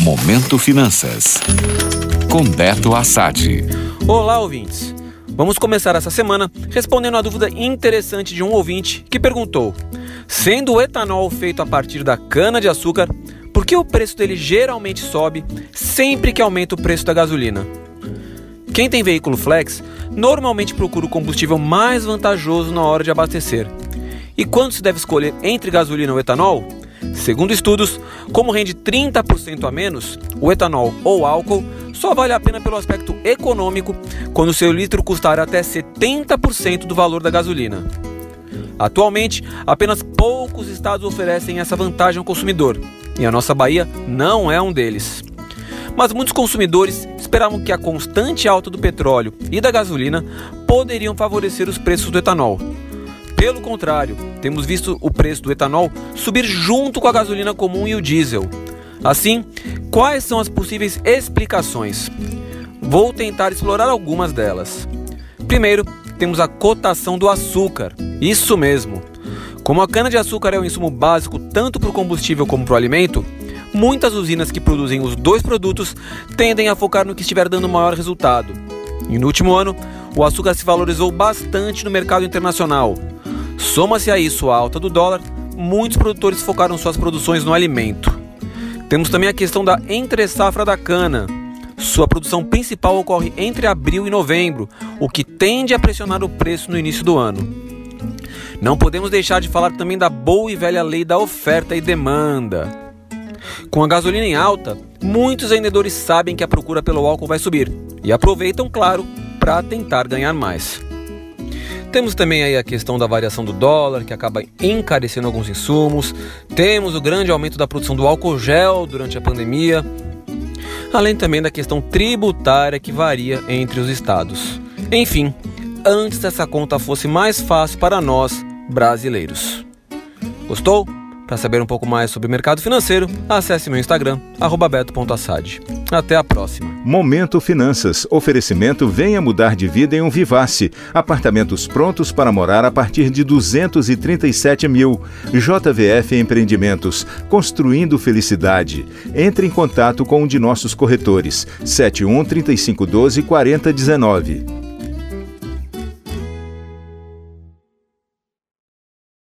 Momento Finanças. Com Beto Assad. Olá, ouvintes. Vamos começar essa semana respondendo a dúvida interessante de um ouvinte que perguntou: sendo o etanol feito a partir da cana-de-açúcar, por que o preço dele geralmente sobe sempre que aumenta o preço da gasolina? Quem tem veículo flex normalmente procura o combustível mais vantajoso na hora de abastecer. E quando se deve escolher entre gasolina ou etanol? Segundo estudos, como rende 30% a menos, o etanol ou álcool só vale a pena pelo aspecto econômico quando seu litro custar até 70% do valor da gasolina. Atualmente, apenas poucos estados oferecem essa vantagem ao consumidor, e a nossa Bahia não é um deles. Mas muitos consumidores esperavam que a constante alta do petróleo e da gasolina poderiam favorecer os preços do etanol. Pelo contrário, temos visto o preço do etanol subir junto com a gasolina comum e o diesel. Assim, quais são as possíveis explicações? Vou tentar explorar algumas delas. Primeiro, temos a cotação do açúcar. Isso mesmo. Como a cana-de-açúcar é um insumo básico tanto para o combustível como para o alimento, muitas usinas que produzem os dois produtos tendem a focar no que estiver dando maior resultado. E no último ano, o açúcar se valorizou bastante no mercado internacional. Soma-se a isso a alta do dólar, muitos produtores focaram suas produções no alimento. Temos também a questão da entre-safra da cana. Sua produção principal ocorre entre abril e novembro, o que tende a pressionar o preço no início do ano. Não podemos deixar de falar também da boa e velha lei da oferta e demanda. Com a gasolina em alta, muitos vendedores sabem que a procura pelo álcool vai subir e aproveitam, claro, para tentar ganhar mais. Temos também aí a questão da variação do dólar, que acaba encarecendo alguns insumos. Temos o grande aumento da produção do álcool gel durante a pandemia. Além também da questão tributária que varia entre os estados. Enfim, antes dessa conta fosse mais fácil para nós, brasileiros. Gostou? Para saber um pouco mais sobre o mercado financeiro, acesse meu Instagram, beto.assad. Até a próxima. Momento Finanças. Oferecimento Venha Mudar de Vida em um Vivace. Apartamentos prontos para morar a partir de 237 mil. JVF Empreendimentos. Construindo Felicidade. Entre em contato com um de nossos corretores. 71 3512 4019.